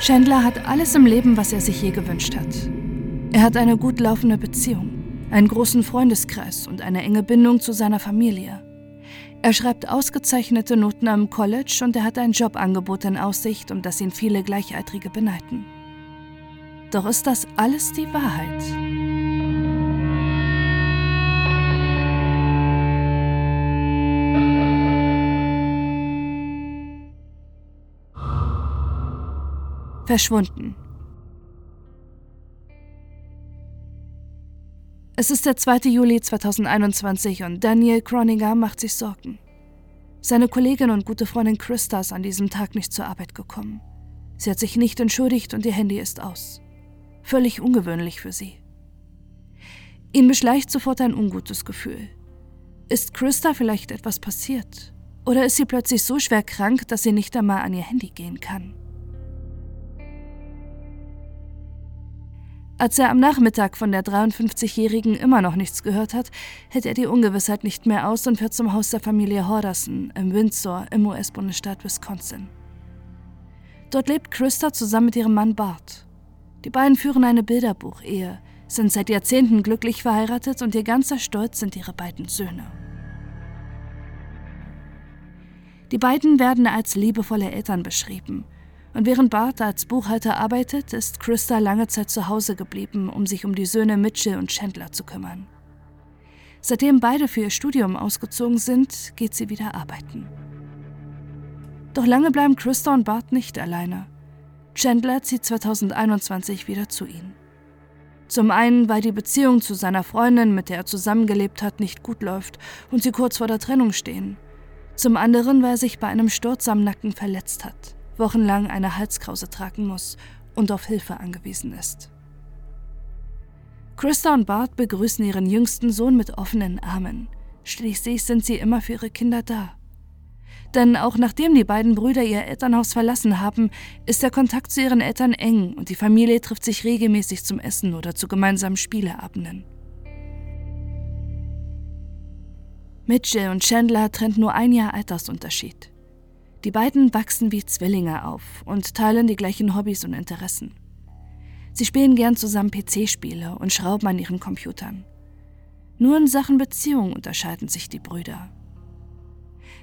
Chandler hat alles im Leben, was er sich je gewünscht hat. Er hat eine gut laufende Beziehung, einen großen Freundeskreis und eine enge Bindung zu seiner Familie. Er schreibt ausgezeichnete Noten am College und er hat ein Jobangebot in Aussicht, um das ihn viele Gleichaltrige beneiden. Doch ist das alles die Wahrheit? Verschwunden. Es ist der 2. Juli 2021 und Daniel Croninger macht sich Sorgen. Seine Kollegin und gute Freundin Christa ist an diesem Tag nicht zur Arbeit gekommen. Sie hat sich nicht entschuldigt und ihr Handy ist aus. Völlig ungewöhnlich für sie. Ihn beschleicht sofort ein ungutes Gefühl. Ist Christa vielleicht etwas passiert? Oder ist sie plötzlich so schwer krank, dass sie nicht einmal an ihr Handy gehen kann? Als er am Nachmittag von der 53-Jährigen immer noch nichts gehört hat, hält er die Ungewissheit nicht mehr aus und fährt zum Haus der Familie Horderson im Windsor im US-Bundesstaat Wisconsin. Dort lebt Christa zusammen mit ihrem Mann Bart. Die beiden führen eine Bilderbuchehe, sind seit Jahrzehnten glücklich verheiratet und ihr ganzer Stolz sind ihre beiden Söhne. Die beiden werden als liebevolle Eltern beschrieben – und während Bart als Buchhalter arbeitet, ist Christa lange Zeit zu Hause geblieben, um sich um die Söhne Mitchell und Chandler zu kümmern. Seitdem beide für ihr Studium ausgezogen sind, geht sie wieder arbeiten. Doch lange bleiben Christa und Bart nicht alleine. Chandler zieht 2021 wieder zu ihnen. Zum einen, weil die Beziehung zu seiner Freundin, mit der er zusammengelebt hat, nicht gut läuft und sie kurz vor der Trennung stehen. Zum anderen, weil er sich bei einem Sturz am Nacken verletzt hat wochenlang eine Halskrause tragen muss und auf Hilfe angewiesen ist. Christa und Bart begrüßen ihren jüngsten Sohn mit offenen Armen. Schließlich sind sie immer für ihre Kinder da. Denn auch nachdem die beiden Brüder ihr Elternhaus verlassen haben, ist der Kontakt zu ihren Eltern eng und die Familie trifft sich regelmäßig zum Essen oder zu gemeinsamen Spieleabenden. Mitchell und Chandler trennt nur ein Jahr Altersunterschied. Die beiden wachsen wie Zwillinge auf und teilen die gleichen Hobbys und Interessen. Sie spielen gern zusammen PC-Spiele und schrauben an ihren Computern. Nur in Sachen Beziehung unterscheiden sich die Brüder.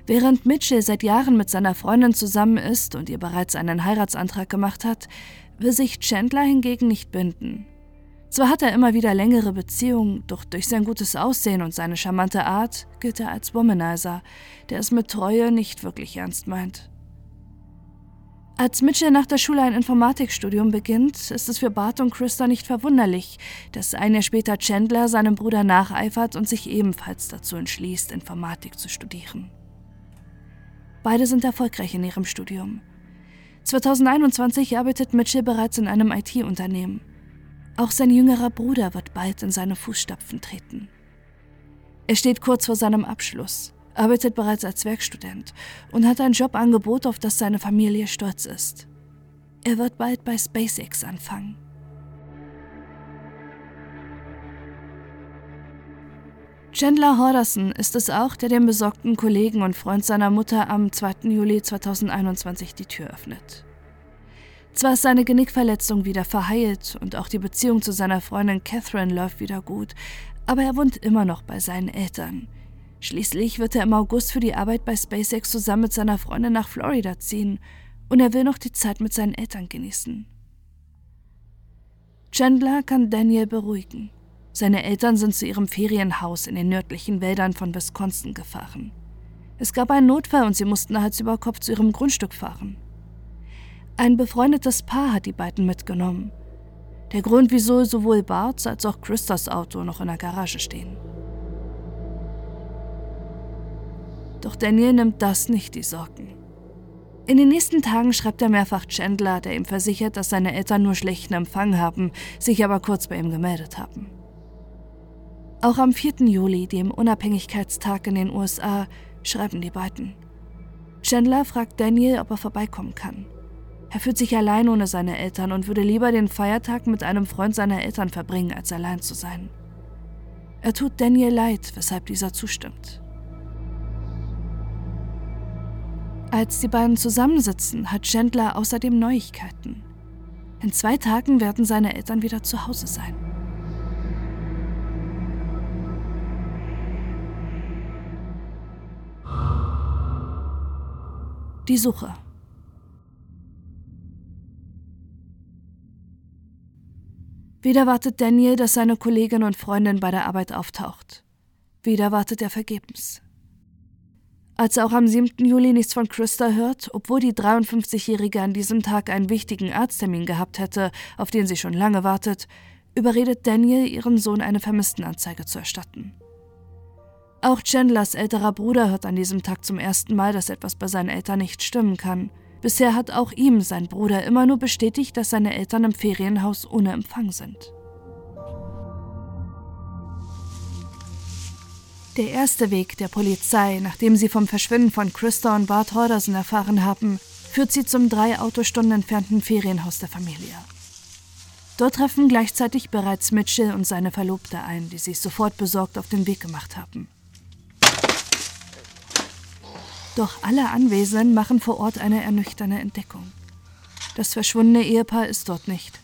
Während Mitchell seit Jahren mit seiner Freundin zusammen ist und ihr bereits einen Heiratsantrag gemacht hat, will sich Chandler hingegen nicht binden. Zwar hat er immer wieder längere Beziehungen, doch durch sein gutes Aussehen und seine charmante Art gilt er als Womanizer, der es mit Treue nicht wirklich ernst meint. Als Mitchell nach der Schule ein Informatikstudium beginnt, ist es für Bart und Christa nicht verwunderlich, dass ein Jahr später Chandler seinem Bruder nacheifert und sich ebenfalls dazu entschließt, Informatik zu studieren. Beide sind erfolgreich in ihrem Studium. 2021 arbeitet Mitchell bereits in einem IT-Unternehmen. Auch sein jüngerer Bruder wird bald in seine Fußstapfen treten. Er steht kurz vor seinem Abschluss, arbeitet bereits als Werkstudent und hat ein Jobangebot, auf das seine Familie stolz ist. Er wird bald bei SpaceX anfangen. Chandler Horderson ist es auch, der dem besorgten Kollegen und Freund seiner Mutter am 2. Juli 2021 die Tür öffnet. Zwar ist seine Genickverletzung wieder verheilt und auch die Beziehung zu seiner Freundin Catherine läuft wieder gut, aber er wohnt immer noch bei seinen Eltern. Schließlich wird er im August für die Arbeit bei SpaceX zusammen mit seiner Freundin nach Florida ziehen und er will noch die Zeit mit seinen Eltern genießen. Chandler kann Daniel beruhigen. Seine Eltern sind zu ihrem Ferienhaus in den nördlichen Wäldern von Wisconsin gefahren. Es gab einen Notfall und sie mussten Hals über Kopf zu ihrem Grundstück fahren. Ein befreundetes Paar hat die beiden mitgenommen. Der Grund, wieso sowohl Barts als auch Christas Auto noch in der Garage stehen. Doch Daniel nimmt das nicht die Sorgen. In den nächsten Tagen schreibt er mehrfach Chandler, der ihm versichert, dass seine Eltern nur schlechten Empfang haben, sich aber kurz bei ihm gemeldet haben. Auch am 4. Juli, dem Unabhängigkeitstag in den USA, schreiben die beiden. Chandler fragt Daniel, ob er vorbeikommen kann. Er fühlt sich allein ohne seine Eltern und würde lieber den Feiertag mit einem Freund seiner Eltern verbringen, als allein zu sein. Er tut Daniel leid, weshalb dieser zustimmt. Als die beiden zusammensitzen, hat Chandler außerdem Neuigkeiten. In zwei Tagen werden seine Eltern wieder zu Hause sein. Die Suche. Wieder wartet Daniel, dass seine Kollegin und Freundin bei der Arbeit auftaucht. Wieder wartet er vergebens. Als er auch am 7. Juli nichts von Christa hört, obwohl die 53-Jährige an diesem Tag einen wichtigen Arzttermin gehabt hätte, auf den sie schon lange wartet, überredet Daniel, ihren Sohn eine Vermisstenanzeige zu erstatten. Auch Chandlers älterer Bruder hört an diesem Tag zum ersten Mal, dass etwas bei seinen Eltern nicht stimmen kann – Bisher hat auch ihm sein Bruder immer nur bestätigt, dass seine Eltern im Ferienhaus ohne Empfang sind. Der erste Weg der Polizei, nachdem sie vom Verschwinden von Christa und Bart Horderson erfahren haben, führt sie zum drei Autostunden entfernten Ferienhaus der Familie. Dort treffen gleichzeitig bereits Mitchell und seine Verlobte ein, die sich sofort besorgt auf den Weg gemacht haben. Doch alle Anwesenden machen vor Ort eine ernüchternde Entdeckung. Das verschwundene Ehepaar ist dort nicht.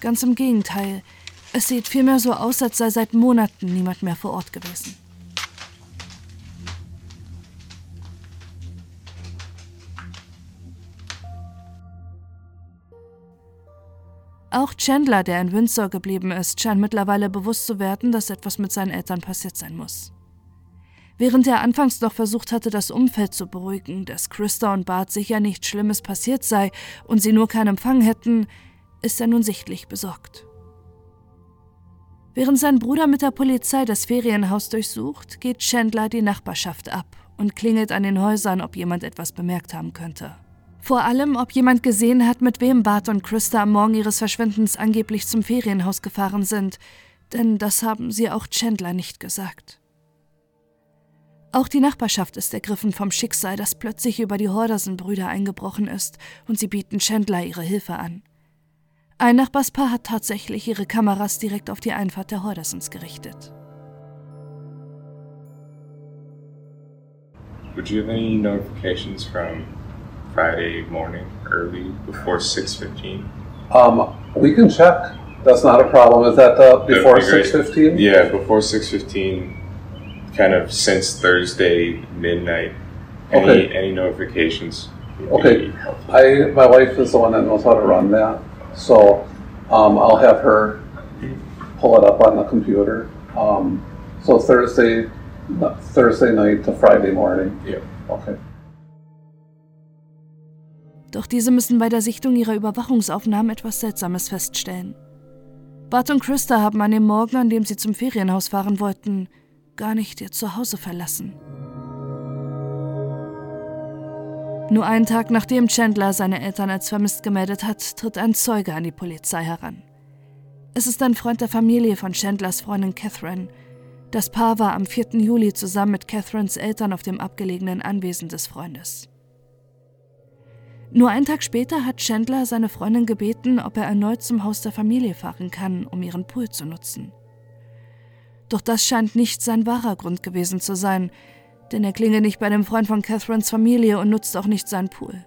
Ganz im Gegenteil. Es sieht vielmehr so aus, als sei seit Monaten niemand mehr vor Ort gewesen. Auch Chandler, der in Windsor geblieben ist, scheint mittlerweile bewusst zu werden, dass etwas mit seinen Eltern passiert sein muss. Während er anfangs noch versucht hatte, das Umfeld zu beruhigen, dass Christa und Bart sicher nichts Schlimmes passiert sei und sie nur keinen Empfang hätten, ist er nun sichtlich besorgt. Während sein Bruder mit der Polizei das Ferienhaus durchsucht, geht Chandler die Nachbarschaft ab und klingelt an den Häusern, ob jemand etwas bemerkt haben könnte. Vor allem, ob jemand gesehen hat, mit wem Bart und Christa am Morgen ihres Verschwindens angeblich zum Ferienhaus gefahren sind, denn das haben sie auch Chandler nicht gesagt. Auch die Nachbarschaft ist ergriffen vom Schicksal, das plötzlich über die Hordersen-Brüder eingebrochen ist, und sie bieten Chandler ihre Hilfe an. Ein Nachbarspaar hat tatsächlich ihre Kameras direkt auf die Einfahrt der Hordersons gerichtet. Would you have any notifications from Friday morning, early before six fifteen? Um, we can check. That's not a problem. Is that the before be great. six fifteen? Yeah, before six fifteen, kind of since Thursday midnight. Any Okay. any notifications? would Okay. be helpful. I my wife is the one that knows how to run that, so um, I'll have her pull it up on the computer. Um, so Thursday, Thursday night to Friday morning. Yeah. Okay. Doch diese müssen bei der Sichtung ihrer Überwachungsaufnahmen etwas Seltsames feststellen. Bart und Christa haben an dem Morgen, an dem sie zum Ferienhaus fahren wollten, gar nicht ihr Zuhause verlassen. Nur einen Tag nachdem Chandler seine Eltern als vermisst gemeldet hat, tritt ein Zeuge an die Polizei heran. Es ist ein Freund der Familie von Chandlers Freundin Catherine. Das Paar war am 4. Juli zusammen mit Catherines Eltern auf dem abgelegenen Anwesen des Freundes. Nur einen Tag später hat Chandler seine Freundin gebeten, ob er erneut zum Haus der Familie fahren kann, um ihren Pool zu nutzen. Doch das scheint nicht sein wahrer Grund gewesen zu sein, denn er klinge nicht bei dem Freund von Catherines Familie und nutzt auch nicht seinen Pool.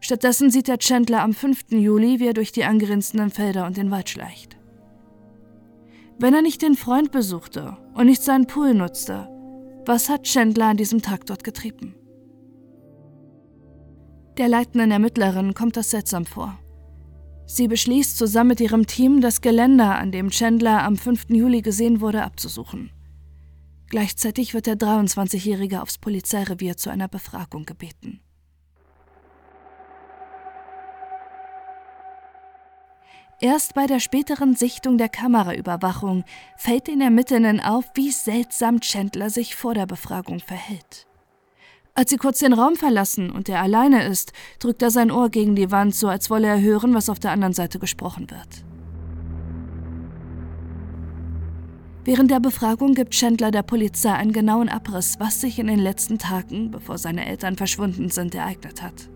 Stattdessen sieht er Chandler am 5. Juli, wie er durch die angrenzenden Felder und den Wald schleicht. Wenn er nicht den Freund besuchte und nicht seinen Pool nutzte, was hat Chandler an diesem Tag dort getrieben? Der leitenden Ermittlerin kommt das seltsam vor. Sie beschließt zusammen mit ihrem Team, das Geländer, an dem Chandler am 5. Juli gesehen wurde, abzusuchen. Gleichzeitig wird der 23-Jährige aufs Polizeirevier zu einer Befragung gebeten. Erst bei der späteren Sichtung der Kameraüberwachung fällt den Ermittlern auf, wie seltsam Chandler sich vor der Befragung verhält. Als sie kurz den Raum verlassen und er alleine ist, drückt er sein Ohr gegen die Wand, so als wolle er hören, was auf der anderen Seite gesprochen wird. Während der Befragung gibt Chandler der Polizei einen genauen Abriss, was sich in den letzten Tagen, bevor seine Eltern verschwunden sind, ereignet hat.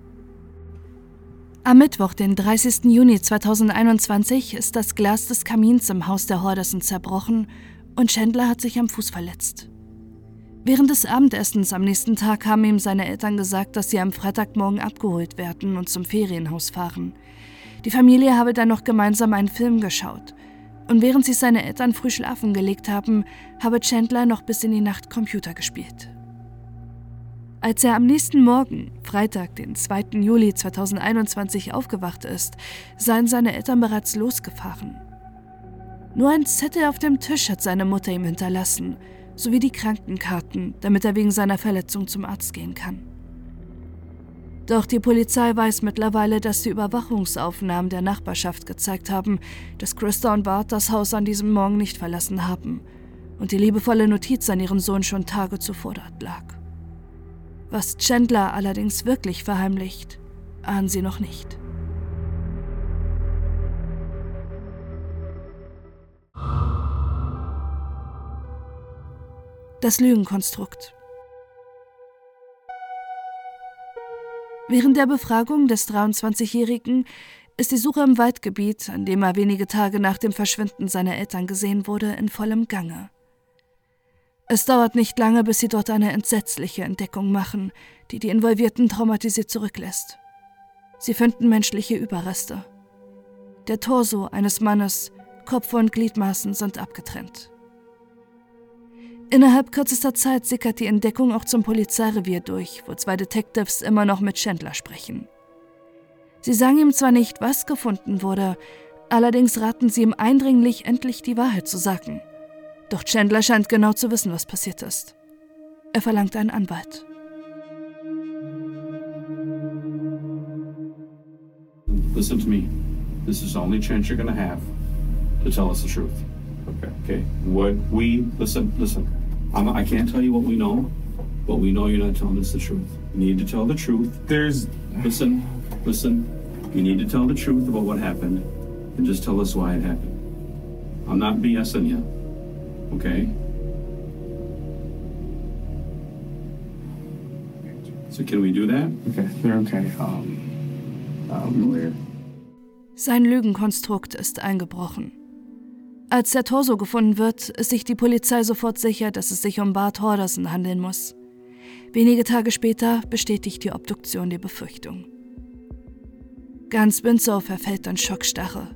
Am Mittwoch, den 30. Juni 2021, ist das Glas des Kamins im Haus der Hordersen zerbrochen und Chandler hat sich am Fuß verletzt. Während des Abendessens am nächsten Tag haben ihm seine Eltern gesagt, dass sie am Freitagmorgen abgeholt werden und zum Ferienhaus fahren. Die Familie habe dann noch gemeinsam einen Film geschaut. Und während sich seine Eltern früh schlafen gelegt haben, habe Chandler noch bis in die Nacht Computer gespielt. Als er am nächsten Morgen, Freitag, den 2. Juli 2021, aufgewacht ist, seien seine Eltern bereits losgefahren. Nur ein Zettel auf dem Tisch hat seine Mutter ihm hinterlassen – sowie die Krankenkarten, damit er wegen seiner Verletzung zum Arzt gehen kann. Doch die Polizei weiß mittlerweile, dass die Überwachungsaufnahmen der Nachbarschaft gezeigt haben, dass Christa und Bart das Haus an diesem Morgen nicht verlassen haben und die liebevolle Notiz an ihren Sohn schon Tage zuvor dort lag. Was Chandler allerdings wirklich verheimlicht, ahnen sie noch nicht. Das Lügenkonstrukt. Während der Befragung des 23-Jährigen ist die Suche im Waldgebiet, an dem er wenige Tage nach dem Verschwinden seiner Eltern gesehen wurde, in vollem Gange. Es dauert nicht lange, bis sie dort eine entsetzliche Entdeckung machen, die die Involvierten traumatisiert zurücklässt. Sie finden menschliche Überreste. Der Torso eines Mannes, Kopf und Gliedmaßen sind abgetrennt. Innerhalb kürzester Zeit sickert die Entdeckung auch zum Polizeirevier durch, wo zwei Detectives immer noch mit Chandler sprechen. Sie sagen ihm zwar nicht, was gefunden wurde, allerdings raten sie ihm eindringlich, endlich die Wahrheit zu sagen. Doch Chandler scheint genau zu wissen, was passiert ist. Er verlangt einen Anwalt. Listen to me. This is the only chance you're gonna have to tell us the truth. Okay. Okay. What we listen, listen. I'm, I can't tell you what we know, but we know you're not telling us the truth. You need to tell the truth. There's. Listen, listen. You need to tell the truth about what happened and just tell us why it happened. I'm not BSing you, okay? So can we do that? Okay, they're okay. Um, um, lawyer. Sein Lügenkonstrukt ist eingebrochen. Als der Torso gefunden wird, ist sich die Polizei sofort sicher, dass es sich um Bart Horderson handeln muss. Wenige Tage später bestätigt die Obduktion die Befürchtung. Ganz Windsor verfällt an Schockstarre.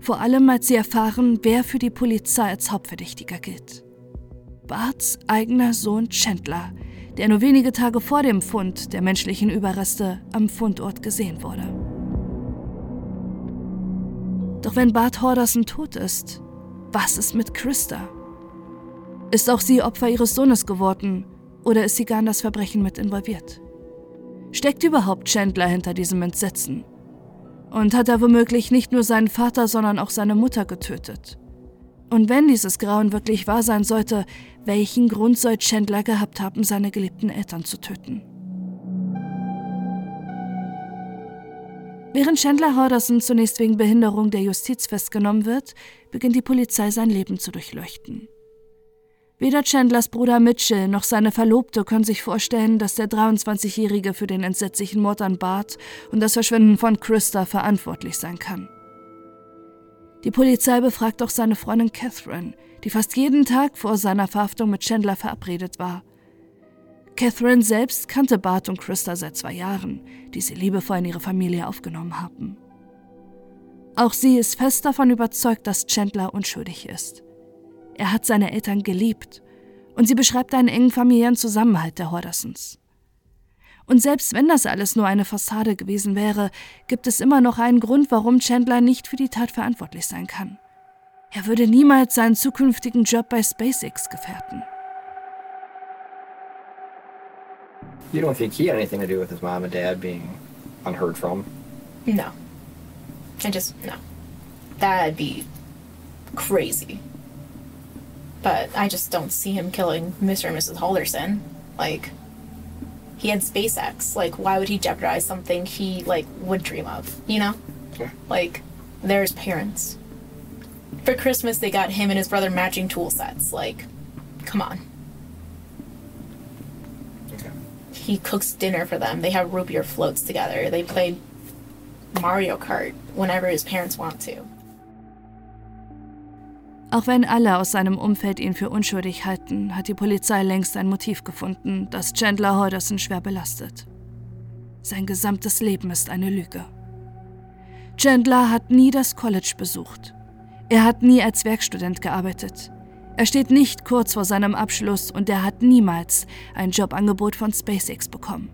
Vor allem, als sie erfahren, wer für die Polizei als Hauptverdächtiger gilt. Barts eigener Sohn Chandler, der nur wenige Tage vor dem Fund der menschlichen Überreste am Fundort gesehen wurde. Doch wenn Bart Horderson tot ist, was ist mit Christa? Ist auch sie Opfer ihres Sohnes geworden oder ist sie gar in das Verbrechen mit involviert? Steckt überhaupt Chandler hinter diesem Entsetzen? Und hat er womöglich nicht nur seinen Vater, sondern auch seine Mutter getötet? Und wenn dieses Grauen wirklich wahr sein sollte, welchen Grund soll Chandler gehabt haben, seine geliebten Eltern zu töten? Während Chandler Horderson zunächst wegen Behinderung der Justiz festgenommen wird, beginnt die Polizei sein Leben zu durchleuchten. Weder Chandlers Bruder Mitchell noch seine Verlobte können sich vorstellen, dass der 23-Jährige für den entsetzlichen Mord an Bart und das Verschwinden von Christa verantwortlich sein kann. Die Polizei befragt auch seine Freundin Catherine, die fast jeden Tag vor seiner Verhaftung mit Chandler verabredet war Catherine selbst kannte Bart und Christa seit zwei Jahren, die sie liebevoll in ihre Familie aufgenommen haben. Auch sie ist fest davon überzeugt, dass Chandler unschuldig ist. Er hat seine Eltern geliebt und sie beschreibt einen engen familiären Zusammenhalt der Hordersons. Und selbst wenn das alles nur eine Fassade gewesen wäre, gibt es immer noch einen Grund, warum Chandler nicht für die Tat verantwortlich sein kann. Er würde niemals seinen zukünftigen Job bei SpaceX gefährden. You don't think he had anything to do with his mom and dad being unheard from? No. I just, no. That'd be crazy. But I just don't see him killing Mr. and Mrs. Halderson. Like, he had SpaceX. Like, why would he jeopardize something he, like, would dream of? You know? Yeah. Like, there's parents. For Christmas, they got him and his brother matching tool sets. Like, come on. He cooks dinner for them. They have root beer floats together. They play Mario Kart whenever his parents want to. Auch wenn alle aus seinem Umfeld ihn für unschuldig halten, hat die Polizei längst ein Motiv gefunden, das Chandler Holderson schwer belastet. Sein gesamtes Leben ist eine Lüge. Chandler hat nie das College besucht. Er hat nie als Werkstudent gearbeitet. Er steht nicht kurz vor seinem Abschluss und er hat niemals ein Jobangebot von SpaceX bekommen.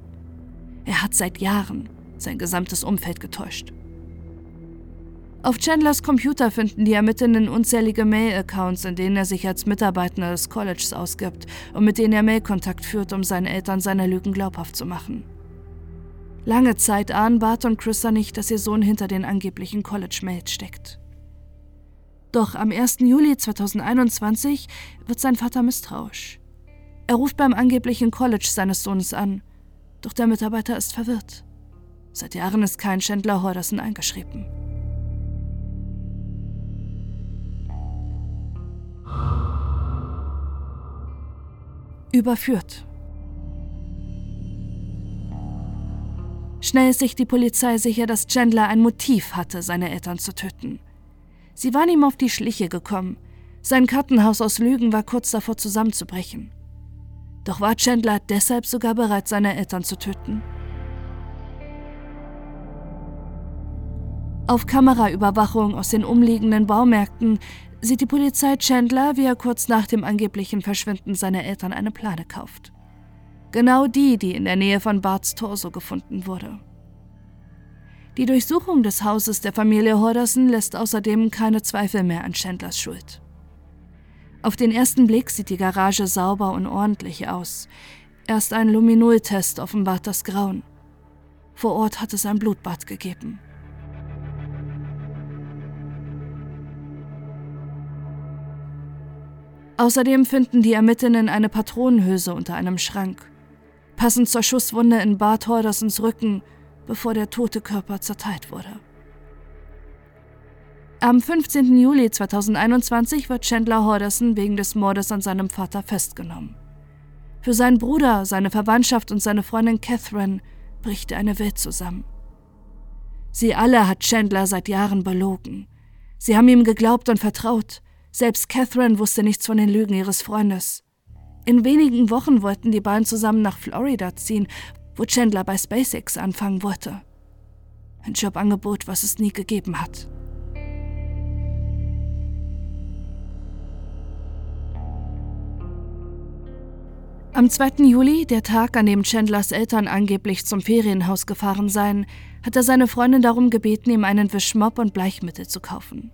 Er hat seit Jahren sein gesamtes Umfeld getäuscht. Auf Chandlers Computer finden die Ermittlerinnen unzählige Mail-Accounts, in denen er sich als Mitarbeiter des Colleges ausgibt und mit denen er Mailkontakt führt, um seinen Eltern seine Lügen glaubhaft zu machen. Lange Zeit ahnen Bart und Christa nicht, dass ihr Sohn hinter den angeblichen College-Mails steckt. Doch am 1. Juli 2021 wird sein Vater misstrauisch. Er ruft beim angeblichen College seines Sohnes an, doch der Mitarbeiter ist verwirrt. Seit Jahren ist kein Chandler Horderson eingeschrieben. überführt. Schnell ist sich die Polizei sicher, dass Chandler ein Motiv hatte, seine Eltern zu töten. Sie waren ihm auf die Schliche gekommen. Sein Kartenhaus aus Lügen war kurz davor zusammenzubrechen. Doch war Chandler deshalb sogar bereit, seine Eltern zu töten? Auf Kameraüberwachung aus den umliegenden Baumärkten sieht die Polizei Chandler, wie er kurz nach dem angeblichen Verschwinden seiner Eltern eine Plane kauft. Genau die, die in der Nähe von Barts Torso gefunden wurde. Die Durchsuchung des Hauses der Familie Horderson lässt außerdem keine Zweifel mehr an Chandlers Schuld. Auf den ersten Blick sieht die Garage sauber und ordentlich aus. Erst ein Luminol-Test offenbart das Grauen. Vor Ort hat es ein Blutbad gegeben. Außerdem finden die Ermittlerinnen eine Patronenhülse unter einem Schrank, passend zur Schusswunde in Bart Hordersons Rücken, bevor der tote Körper zerteilt wurde. Am 15. Juli 2021 wird Chandler Horderson wegen des Mordes an seinem Vater festgenommen. Für seinen Bruder, seine Verwandtschaft und seine Freundin Catherine bricht eine Welt zusammen. Sie alle hat Chandler seit Jahren belogen. Sie haben ihm geglaubt und vertraut, selbst Catherine wusste nichts von den Lügen ihres Freundes. In wenigen Wochen wollten die beiden zusammen nach Florida ziehen, wo Chandler bei SpaceX anfangen wollte. Ein Jobangebot, was es nie gegeben hat. Am 2. Juli, der Tag, an dem Chandlers Eltern angeblich zum Ferienhaus gefahren seien, hat er seine Freundin darum gebeten, ihm einen Wischmopp und Bleichmittel zu kaufen.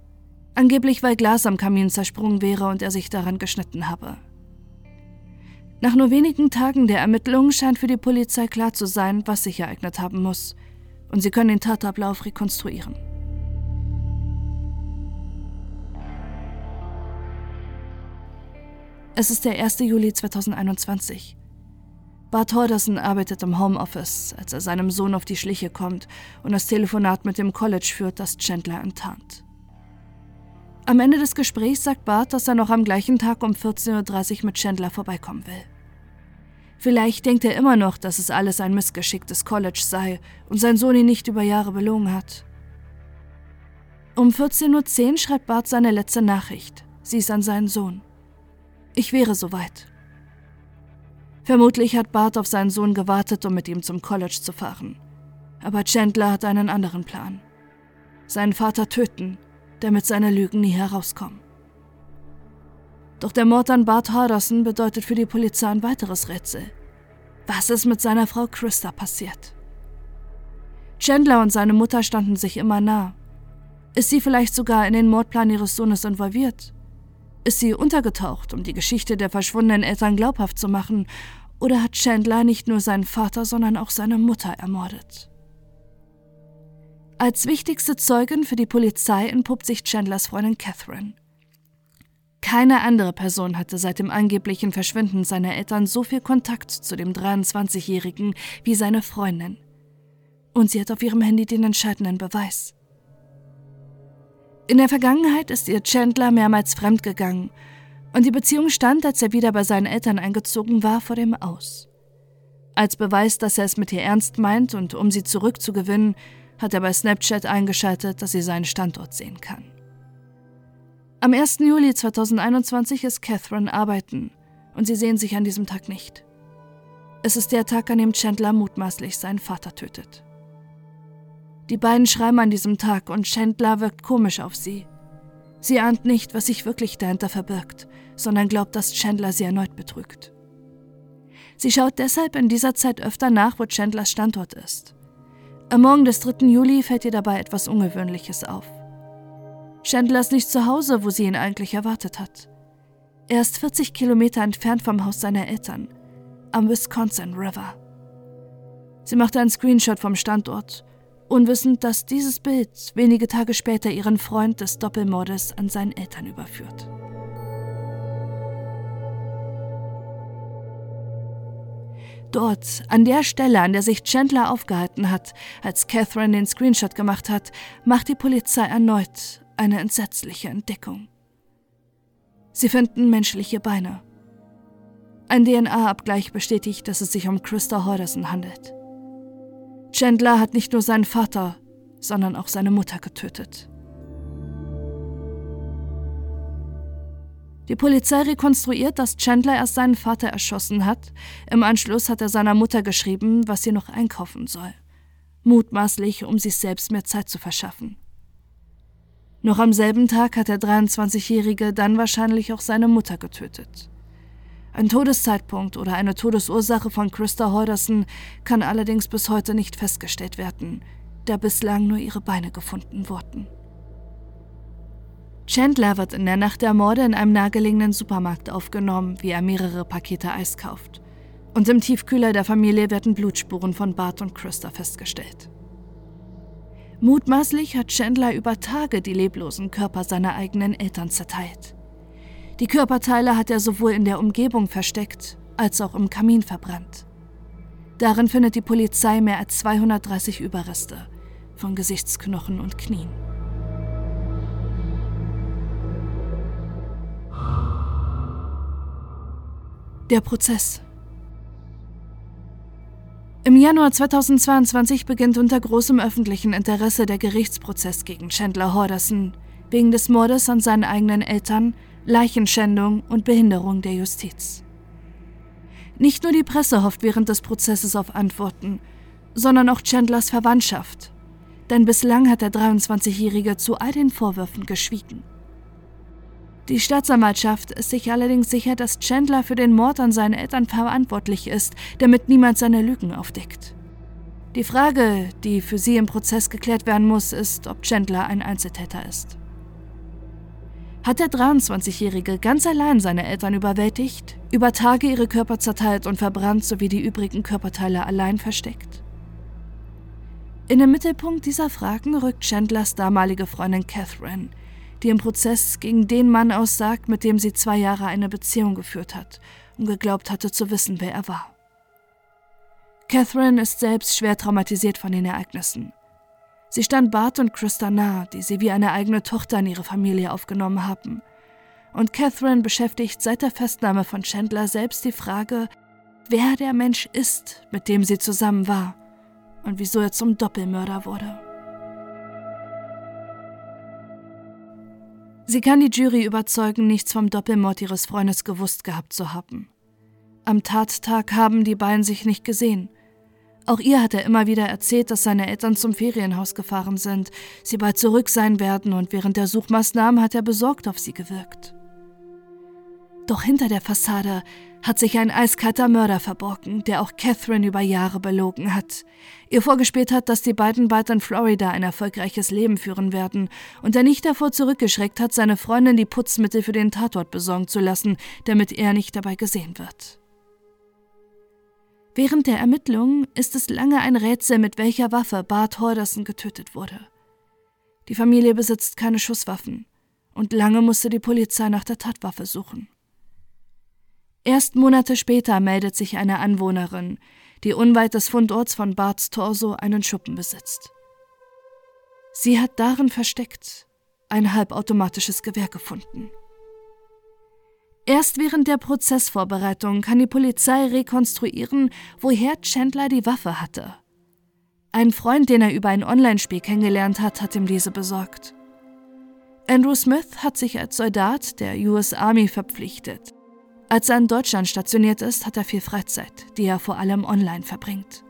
Angeblich, weil Glas am Kamin zersprungen wäre und er sich daran geschnitten habe. Nach nur wenigen Tagen der Ermittlungen scheint für die Polizei klar zu sein, was sich ereignet haben muss, und sie können den Tatablauf rekonstruieren. Es ist der 1. Juli 2021. Bart Horderson arbeitet im Homeoffice, als er seinem Sohn auf die Schliche kommt und das Telefonat mit dem College führt, das Chandler enttarnt. Am Ende des Gesprächs sagt Bart, dass er noch am gleichen Tag um 14.30 Uhr mit Chandler vorbeikommen will. Vielleicht denkt er immer noch, dass es alles ein Missgeschick des College sei und sein Sohn ihn nicht über Jahre belogen hat. Um 14.10 Uhr schreibt Bart seine letzte Nachricht. Sie ist an seinen Sohn. Ich wäre soweit. Vermutlich hat Bart auf seinen Sohn gewartet, um mit ihm zum College zu fahren. Aber Chandler hat einen anderen Plan. Seinen Vater töten damit seine Lügen nie herauskommen. Doch der Mord an Bart Harderson bedeutet für die Polizei ein weiteres Rätsel. Was ist mit seiner Frau Christa passiert? Chandler und seine Mutter standen sich immer nah. Ist sie vielleicht sogar in den Mordplan ihres Sohnes involviert? Ist sie untergetaucht, um die Geschichte der verschwundenen Eltern glaubhaft zu machen? Oder hat Chandler nicht nur seinen Vater, sondern auch seine Mutter ermordet? Als wichtigste Zeugin für die Polizei entpuppt sich Chandlers Freundin Catherine. Keine andere Person hatte seit dem angeblichen Verschwinden seiner Eltern so viel Kontakt zu dem 23-Jährigen wie seine Freundin. Und sie hat auf ihrem Handy den entscheidenden Beweis. In der Vergangenheit ist ihr Chandler mehrmals fremdgegangen und die Beziehung stand, als er wieder bei seinen Eltern eingezogen war, vor dem Aus. Als Beweis, dass er es mit ihr ernst meint und um sie zurückzugewinnen, hat er bei Snapchat eingeschaltet, dass sie seinen Standort sehen kann. Am 1. Juli 2021 ist Catherine arbeiten und sie sehen sich an diesem Tag nicht. Es ist der Tag, an dem Chandler mutmaßlich seinen Vater tötet. Die beiden schreiben an diesem Tag und Chandler wirkt komisch auf sie. Sie ahnt nicht, was sich wirklich dahinter verbirgt, sondern glaubt, dass Chandler sie erneut betrügt. Sie schaut deshalb in dieser Zeit öfter nach, wo Chandlers Standort ist. Am Morgen des 3. Juli fällt ihr dabei etwas Ungewöhnliches auf. Chandler ist nicht zu Hause, wo sie ihn eigentlich erwartet hat. Er ist 40 Kilometer entfernt vom Haus seiner Eltern, am Wisconsin River. Sie macht einen Screenshot vom Standort, unwissend, dass dieses Bild wenige Tage später ihren Freund des Doppelmordes an seinen Eltern überführt. Dort, an der Stelle, an der sich Chandler aufgehalten hat, als Catherine den Screenshot gemacht hat, macht die Polizei erneut eine entsetzliche Entdeckung. Sie finden menschliche Beine. Ein DNA-Abgleich bestätigt, dass es sich um Christa Horderson handelt. Chandler hat nicht nur seinen Vater, sondern auch seine Mutter getötet. Die Polizei rekonstruiert, dass Chandler erst seinen Vater erschossen hat. Im Anschluss hat er seiner Mutter geschrieben, was sie noch einkaufen soll. Mutmaßlich, um sich selbst mehr Zeit zu verschaffen. Noch am selben Tag hat der 23-Jährige dann wahrscheinlich auch seine Mutter getötet. Ein Todeszeitpunkt oder eine Todesursache von Christa Holderson kann allerdings bis heute nicht festgestellt werden, da bislang nur ihre Beine gefunden wurden. Chandler wird in der Nacht der Morde in einem nahegelegenen Supermarkt aufgenommen, wie er mehrere Pakete Eis kauft. Und im Tiefkühler der Familie werden Blutspuren von Bart und Christa festgestellt. Mutmaßlich hat Chandler über Tage die leblosen Körper seiner eigenen Eltern zerteilt. Die Körperteile hat er sowohl in der Umgebung versteckt als auch im Kamin verbrannt. Darin findet die Polizei mehr als 230 Überreste von Gesichtsknochen und Knien. Der Prozess im Januar 2022 beginnt unter großem öffentlichen Interesse der Gerichtsprozess gegen Chandler Horderson wegen des Mordes an seinen eigenen Eltern, Leichenschändung und Behinderung der Justiz. Nicht nur die Presse hofft während des Prozesses auf Antworten, sondern auch Chandlers Verwandtschaft, denn bislang hat der 23-Jährige zu all den Vorwürfen geschwiegen. Die Staatsanwaltschaft ist sich allerdings sicher, dass Chandler für den Mord an seinen Eltern verantwortlich ist, damit niemand seine Lügen aufdeckt. Die Frage, die für sie im Prozess geklärt werden muss, ist, ob Chandler ein Einzeltäter ist. Hat der 23-Jährige ganz allein seine Eltern überwältigt, über Tage ihre Körper zerteilt und verbrannt sowie die übrigen Körperteile allein versteckt? In den Mittelpunkt dieser Fragen rückt Chandlers damalige Freundin Catherine, die im Prozess gegen den Mann aussagt, mit dem sie zwei Jahre eine Beziehung geführt hat und geglaubt hatte zu wissen, wer er war. Catherine ist selbst schwer traumatisiert von den Ereignissen. Sie stand Bart und Christa nah, die sie wie eine eigene Tochter in ihre Familie aufgenommen haben. Und Catherine beschäftigt seit der Festnahme von Chandler selbst die Frage, wer der Mensch ist, mit dem sie zusammen war und wieso er zum Doppelmörder wurde. Sie kann die Jury überzeugen, nichts vom Doppelmord ihres Freundes gewusst gehabt zu haben. Am Tattag haben die beiden sich nicht gesehen. Auch ihr hat er immer wieder erzählt, dass seine Eltern zum Ferienhaus gefahren sind, sie bald zurück sein werden und während der Suchmaßnahmen hat er besorgt auf sie gewirkt. Doch hinter der Fassade hat sich ein eiskalter Mörder verborgen, der auch Catherine über Jahre belogen hat. Ihr vorgespielt hat, dass die beiden bald in Florida ein erfolgreiches Leben führen werden und er nicht davor zurückgeschreckt hat, seine Freundin die Putzmittel für den Tatort besorgen zu lassen, damit er nicht dabei gesehen wird. Während der Ermittlungen ist es lange ein Rätsel, mit welcher Waffe Bart Horderson getötet wurde. Die Familie besitzt keine Schusswaffen und lange musste die Polizei nach der Tatwaffe suchen. Erst Monate später meldet sich eine Anwohnerin, die unweit des Fundorts von Barts Torso einen Schuppen besitzt. Sie hat darin versteckt ein halbautomatisches Gewehr gefunden. Erst während der Prozessvorbereitung kann die Polizei rekonstruieren, woher Chandler die Waffe hatte. Ein Freund, den er über ein Online-Spiel kennengelernt hat, hat ihm diese besorgt. Andrew Smith hat sich als Soldat der US Army verpflichtet. Als er in Deutschland stationiert ist, hat er viel Freizeit, die er vor allem online verbringt.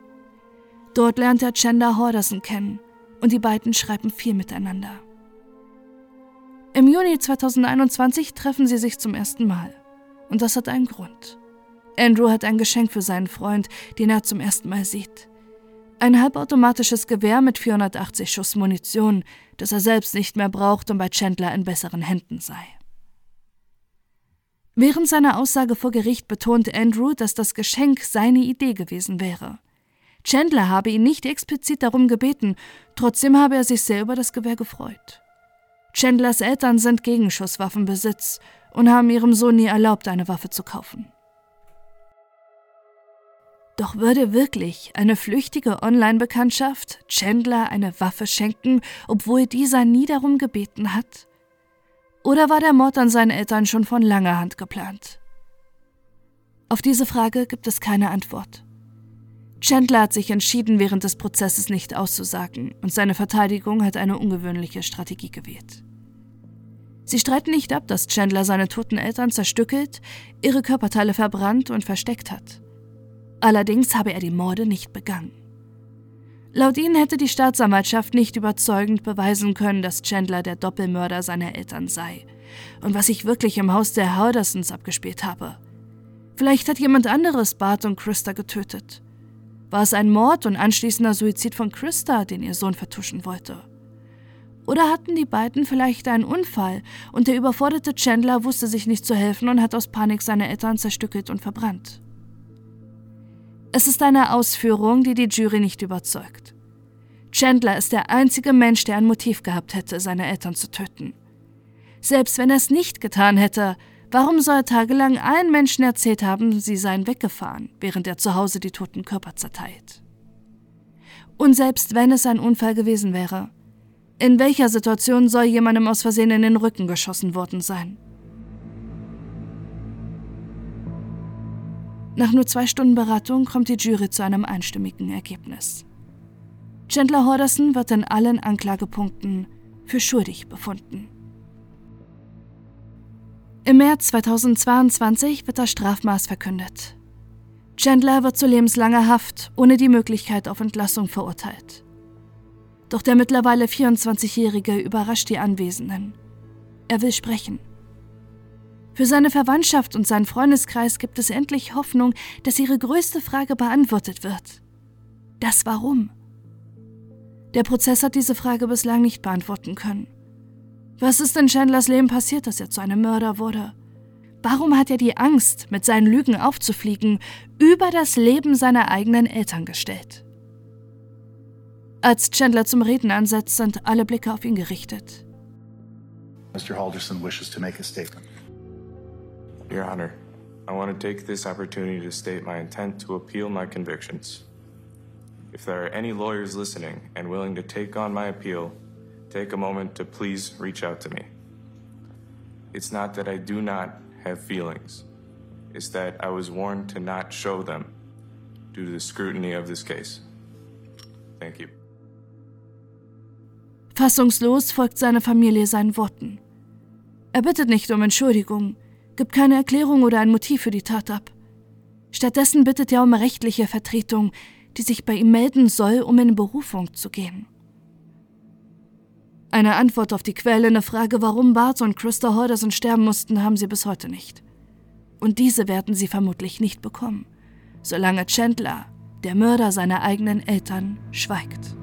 Dort lernt er Chandler Horderson kennen und die beiden schreiben viel miteinander. Im Juni 2021 treffen sie sich zum ersten Mal. Und das hat einen Grund. Andrew hat ein Geschenk für seinen Freund, den er zum ersten Mal sieht. Ein halbautomatisches Gewehr mit 480 Schuss Munition, das er selbst nicht mehr braucht und bei Chandler in besseren Händen sei. Während seiner Aussage vor Gericht betont Andrew, dass das Geschenk seine Idee gewesen wäre. Chandler habe ihn nicht explizit darum gebeten, trotzdem habe er sich sehr über das Gewehr gefreut. Chandlers Eltern sind gegen Schusswaffenbesitz und haben ihrem Sohn nie erlaubt, eine Waffe zu kaufen. Doch würde wirklich eine flüchtige Online-Bekanntschaft Chandler eine Waffe schenken, obwohl dieser nie darum gebeten hat? Oder war der Mord an seinen Eltern schon von langer Hand geplant? Auf diese Frage gibt es keine Antwort. Chandler hat sich entschieden, während des Prozesses nicht auszusagen, und seine Verteidigung hat eine ungewöhnliche Strategie gewählt. Sie streiten nicht ab, dass Chandler seine toten Eltern zerstückelt, ihre Körperteile verbrannt und versteckt hat. Allerdings habe er die Morde nicht begangen. Laut ihnen hätte die Staatsanwaltschaft nicht überzeugend beweisen können, dass Chandler der Doppelmörder seiner Eltern sei und was sich wirklich im Haus der Haudersons abgespielt habe. Vielleicht hat jemand anderes Bart und Christa getötet. War es ein Mord und anschließender Suizid von Christa, den ihr Sohn vertuschen wollte? Oder hatten die beiden vielleicht einen Unfall und der überforderte Chandler wusste sich nicht zu helfen und hat aus Panik seine Eltern zerstückelt und verbrannt? Es ist eine Ausführung, die die Jury nicht überzeugt. Chandler ist der einzige Mensch, der ein Motiv gehabt hätte, seine Eltern zu töten. Selbst wenn er es nicht getan hätte, warum soll er tagelang allen Menschen erzählt haben, sie seien weggefahren, während er zu Hause die toten Körper zerteilt? Und selbst wenn es ein Unfall gewesen wäre, in welcher Situation soll jemandem aus Versehen in den Rücken geschossen worden sein? Nach nur zwei Stunden Beratung kommt die Jury zu einem einstimmigen Ergebnis. Chandler Horderson wird in allen Anklagepunkten für schuldig befunden. Im März 2022 wird das Strafmaß verkündet. Chandler wird zu lebenslanger Haft ohne die Möglichkeit auf Entlassung verurteilt. Doch der mittlerweile 24-Jährige überrascht die Anwesenden. Er will sprechen. Für seine Verwandtschaft und seinen Freundeskreis gibt es endlich Hoffnung, dass ihre größte Frage beantwortet wird. Das Warum. Der Prozess hat diese Frage bislang nicht beantworten können. Was ist in Chandlers Leben passiert, dass er zu einem Mörder wurde? Warum hat er die Angst, mit seinen Lügen aufzufliegen, über das Leben seiner eigenen Eltern gestellt? Als Chandler zum Reden ansetzt, sind alle Blicke auf ihn gerichtet. Mr. Halderson wishes to make a statement. Your Honor, I want to take this opportunity to state my intent to appeal my convictions. If there are any lawyers listening and willing to take on my appeal, take a moment to please reach out to me. It's not that I do not have feelings, it's that I was warned to not show them due to the scrutiny of this case. Thank you. Fassungslos folgt seine Familie seinen Worten. Er bittet nicht um Entschuldigung, gibt keine Erklärung oder ein Motiv für die Tat ab. Stattdessen bittet er um rechtliche Vertretung, die sich bei ihm melden soll, um in Berufung zu gehen. Eine Antwort auf die quälende Frage, warum Bart und Christa Horderson sterben mussten, haben sie bis heute nicht. Und diese werden sie vermutlich nicht bekommen, solange Chandler, der Mörder seiner eigenen Eltern, schweigt.